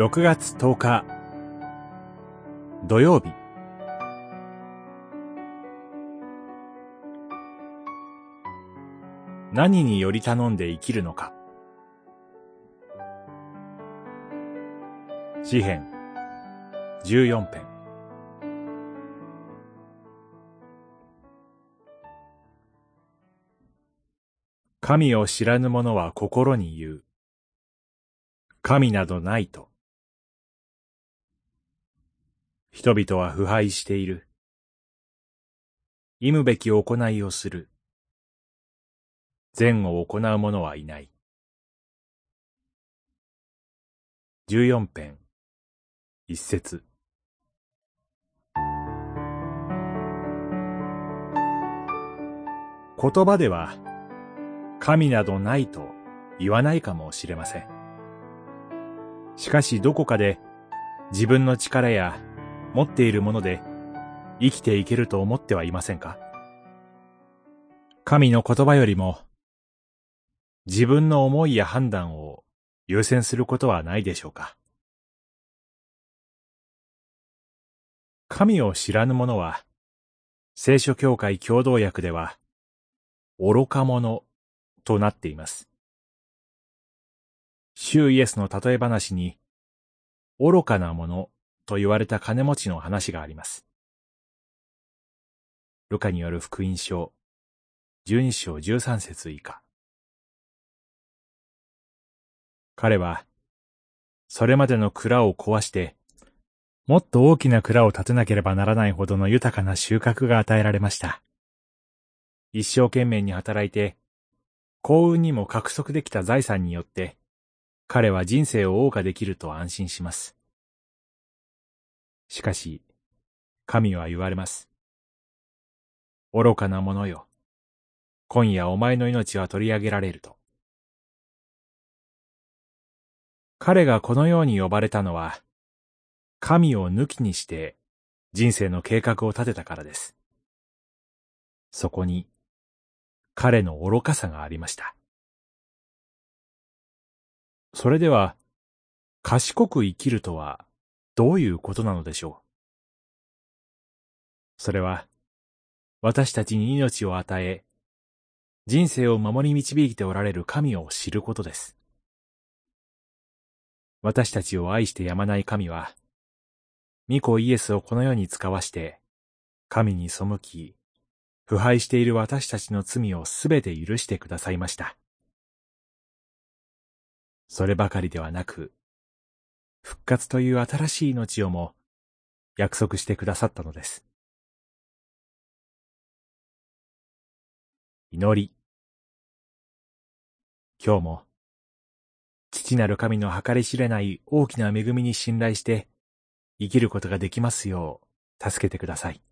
6月10日。土曜日。何により頼んで生きるのか。詩編。14編。神を知らぬ者は心に言う。神などないと。人々は腐敗している。忌むべき行いをする。善を行う者はいない。十四編一節言葉では神などないと言わないかもしれません。しかしどこかで自分の力や持っているもので生きていけると思ってはいませんか？神の言葉よりも自分の思いや判断を優先することはないでしょうか？神を知らぬ者は聖書協会共同訳では愚か者となっています。主イエスの例え話に、愚かな者と言われた金持ちの話があります。ルカによる福音書、十二章十三節以下。彼は、それまでの蔵を壊して、もっと大きな蔵を建てなければならないほどの豊かな収穫が与えられました。一生懸命に働いて、幸運にも獲得できた財産によって、彼は人生を謳歌できると安心します。しかし、神は言われます。愚かな者よ。今夜お前の命は取り上げられると。彼がこのように呼ばれたのは、神を抜きにして人生の計画を立てたからです。そこに、彼の愚かさがありました。それでは、賢く生きるとはどういうことなのでしょう？それは、私たちに命を与え、人生を守り導いておられる神を知ることです。私たちを愛してやまない神は、御子イエスをこの世に使わして、神に背き、腐敗している私たちの罪をすべて許してくださいました。そればかりではなく、復活という新しい命をも約束してくださったのです。祈り。今日も、父なる神の計り知れない大きな恵みに信頼して、生きることができますよう、助けてください。